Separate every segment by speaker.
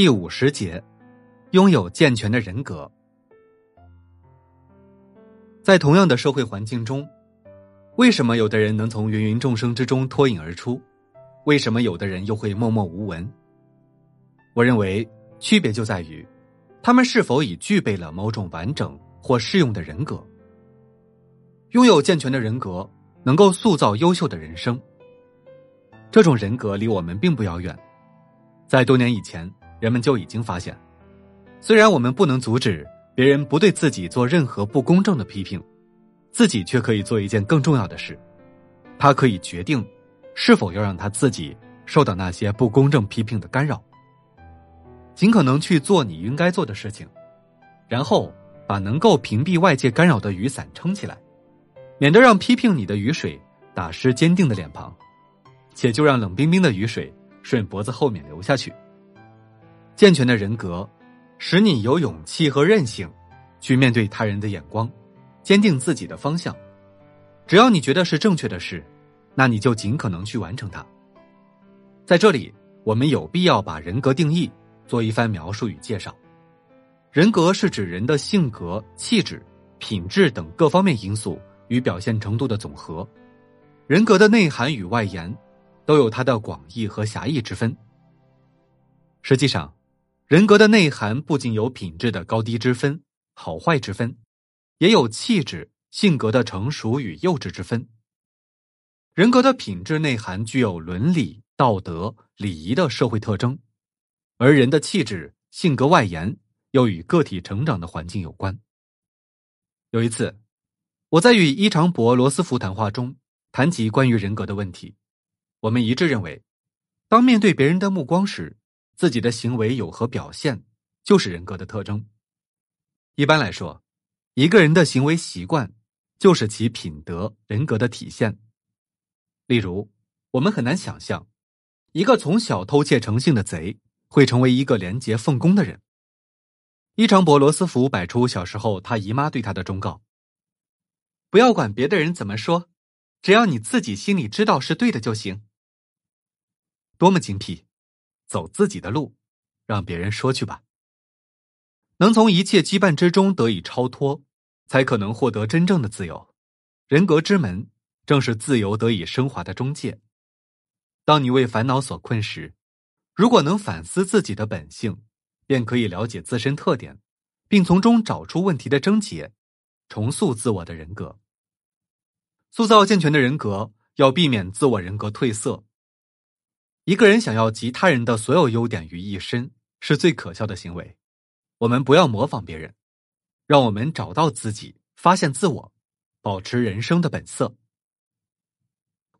Speaker 1: 第五十节，拥有健全的人格。在同样的社会环境中，为什么有的人能从芸芸众生之中脱颖而出？为什么有的人又会默默无闻？我认为区别就在于，他们是否已具备了某种完整或适用的人格。拥有健全的人格，能够塑造优秀的人生。这种人格离我们并不遥远，在多年以前，人们就已经发现，虽然我们不能阻止别人不对自己做任何不公正的批评，自己却可以做一件更重要的事，他可以决定是否要让他自己受到那些不公正批评的干扰，尽可能去做你应该做的事情，然后把能够屏蔽外界干扰的雨伞撑起来。免得让批评你的雨水打湿坚定的脸庞，且就让冷冰冰的雨水顺脖子后面流下去。健全的人格，使你有勇气和韧性，去面对他人的眼光，坚定自己的方向。只要你觉得是正确的事，那你就尽可能去完成它。在这里，我们有必要把人格定义做一番描述与介绍。人格是指人的性格、气质、品质等各方面因素。与表现程度的总和，人格的内涵与外延，都有它的广义和狭义之分。实际上，人格的内涵不仅有品质的高低之分、好坏之分，也有气质、性格的成熟与幼稚之分。人格的品质内涵具有伦理、道德、礼仪的社会特征，而人的气质、性格外延又与个体成长的环境有关。有一次。我在与伊长博罗斯福谈话中谈及关于人格的问题，我们一致认为，当面对别人的目光时，自己的行为有何表现，就是人格的特征。一般来说，一个人的行为习惯就是其品德人格的体现。例如，我们很难想象，一个从小偷窃成性的贼会成为一个廉洁奉公的人。伊长博罗斯福摆出小时候他姨妈对他的忠告。不要管别的人怎么说，只要你自己心里知道是对的就行。多么精辟！走自己的路，让别人说去吧。能从一切羁绊之中得以超脱，才可能获得真正的自由。人格之门，正是自由得以升华的中介。当你为烦恼所困时，如果能反思自己的本性，便可以了解自身特点，并从中找出问题的症结。重塑自我的人格，塑造健全的人格，要避免自我人格褪色。一个人想要集他人的所有优点于一身，是最可笑的行为。我们不要模仿别人，让我们找到自己，发现自我，保持人生的本色。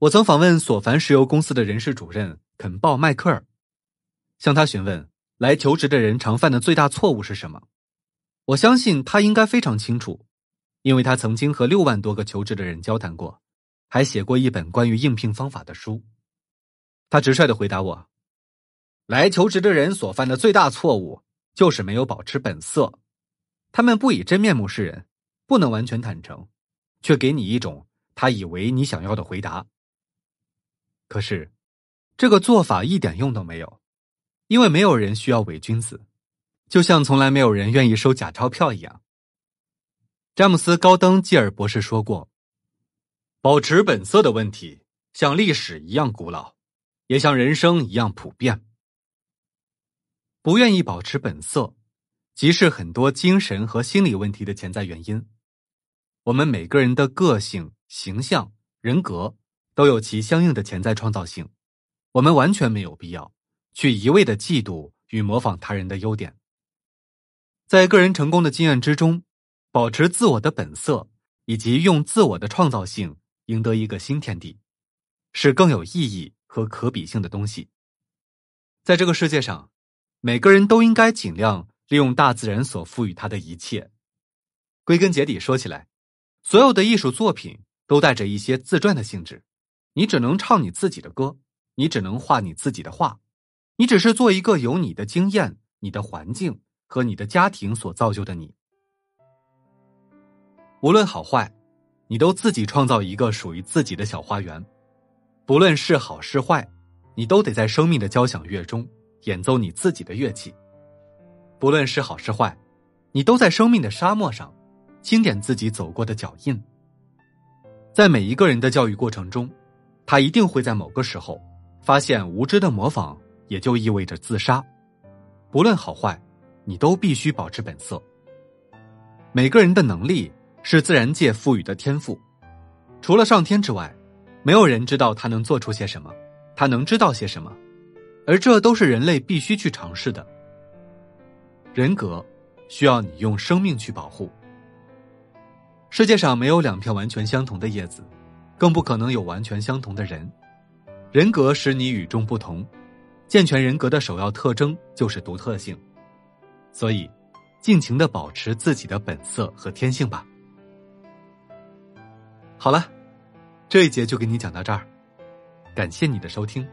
Speaker 1: 我曾访问索凡石油公司的人事主任肯鲍迈克尔，向他询问来求职的人常犯的最大错误是什么。我相信他应该非常清楚。因为他曾经和六万多个求职的人交谈过，还写过一本关于应聘方法的书。他直率的回答我：“来求职的人所犯的最大错误，就是没有保持本色。他们不以真面目示人，不能完全坦诚，却给你一种他以为你想要的回答。可是，这个做法一点用都没有，因为没有人需要伪君子，就像从来没有人愿意收假钞票一样。”詹姆斯·高登基尔博士说过：“保持本色的问题，像历史一样古老，也像人生一样普遍。不愿意保持本色，即是很多精神和心理问题的潜在原因。我们每个人的个性、形象、人格都有其相应的潜在创造性，我们完全没有必要去一味的嫉妒与模仿他人的优点。在个人成功的经验之中。”保持自我的本色，以及用自我的创造性赢得一个新天地，是更有意义和可比性的东西。在这个世界上，每个人都应该尽量利用大自然所赋予他的一切。归根结底说起来，所有的艺术作品都带着一些自传的性质。你只能唱你自己的歌，你只能画你自己的画，你只是做一个由你的经验、你的环境和你的家庭所造就的你。无论好坏，你都自己创造一个属于自己的小花园。不论是好是坏，你都得在生命的交响乐中演奏你自己的乐器，不论是好是坏，你都在生命的沙漠上清点自己走过的脚印。在每一个人的教育过程中，他一定会在某个时候发现，无知的模仿也就意味着自杀。不论好坏，你都必须保持本色。每个人的能力是自然界赋予的天赋，除了上天之外，没有人知道他能做出些什么，他能知道些什么，而这都是人类必须去尝试的。人格需要你用生命去保护。世界上没有两片完全相同的叶子，更不可能有完全相同的人。人格使你与众不同，健全人格的首要特征就是独特性。所以，尽情的保持自己的本色和天性吧。好了，这一节就给你讲到这儿，感谢你的收听。